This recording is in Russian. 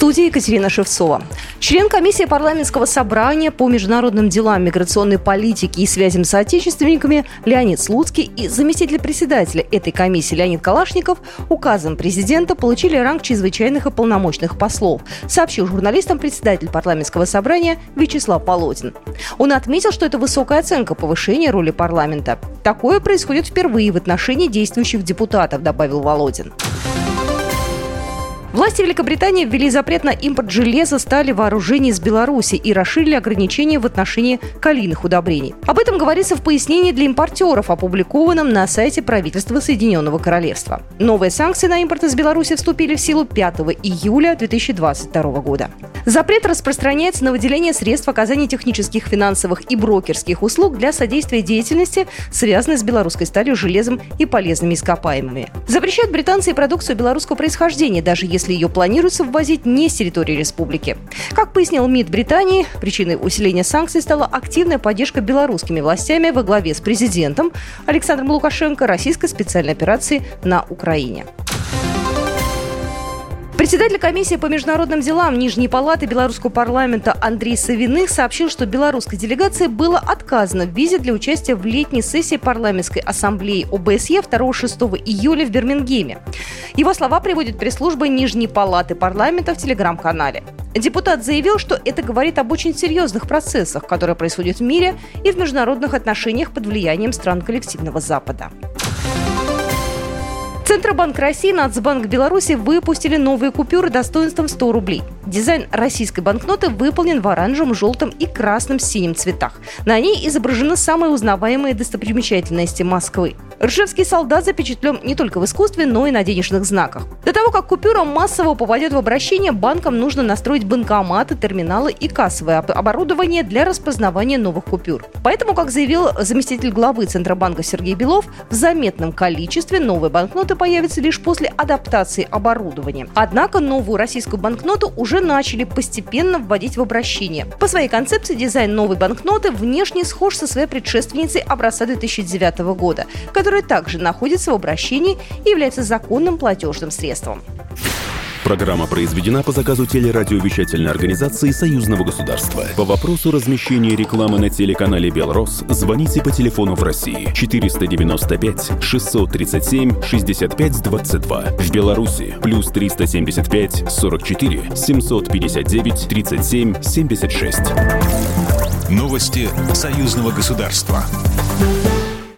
студии Екатерина Шевцова. Член комиссии парламентского собрания по международным делам миграционной политики и связям с отечественниками Леонид Слуцкий и заместитель председателя этой комиссии Леонид Калашников указом президента получили ранг чрезвычайных и полномочных послов, сообщил журналистам председатель парламентского собрания Вячеслав Полотин. Он отметил, что это высокая оценка повышения роли парламента. Такое происходит впервые в отношении действующих депутатов, добавил Володин. Власти Великобритании ввели запрет на импорт железа, стали вооружений из Беларуси и расширили ограничения в отношении калийных удобрений. Об этом говорится в пояснении для импортеров, опубликованном на сайте правительства Соединенного Королевства. Новые санкции на импорт из Беларуси вступили в силу 5 июля 2022 года. Запрет распространяется на выделение средств оказания технических, финансовых и брокерских услуг для содействия деятельности, связанной с белорусской сталью, железом и полезными ископаемыми. Запрещают британцы и продукцию белорусского происхождения, даже если если ее планируется ввозить не с территории республики. Как пояснил МИД Британии, причиной усиления санкций стала активная поддержка белорусскими властями во главе с президентом Александром Лукашенко российской специальной операции на Украине. Председатель комиссии по международным делам Нижней палаты Белорусского парламента Андрей Савиных сообщил, что белорусской делегации было отказано в визе для участия в летней сессии парламентской ассамблеи ОБСЕ 2-6 июля в Бирмингеме. Его слова приводит пресс-служба Нижней палаты парламента в телеграм-канале. Депутат заявил, что это говорит об очень серьезных процессах, которые происходят в мире и в международных отношениях под влиянием стран коллективного Запада. Центробанк России и Нацбанк Беларуси выпустили новые купюры достоинством 100 рублей. Дизайн российской банкноты выполнен в оранжевом, желтом и красном синем цветах. На ней изображены самые узнаваемые достопримечательности Москвы. Ржевский солдат запечатлен не только в искусстве, но и на денежных знаках. До того, как купюра массово попадет в обращение, банкам нужно настроить банкоматы, терминалы и кассовое оборудование для распознавания новых купюр. Поэтому, как заявил заместитель главы Центробанка Сергей Белов, в заметном количестве новые банкноты появятся лишь после адаптации оборудования. Однако новую российскую банкноту уже начали постепенно вводить в обращение. По своей концепции дизайн новой банкноты внешне схож со своей предшественницей образца 2009 года, который которое также находится в обращении и является законным платежным средством. Программа произведена по заказу телерадиовещательной организации Союзного государства. По вопросу размещения рекламы на телеканале «Белрос» звоните по телефону в России 495 637 65 22. В Беларуси плюс 375 44 759 37 76. Новости Союзного государства.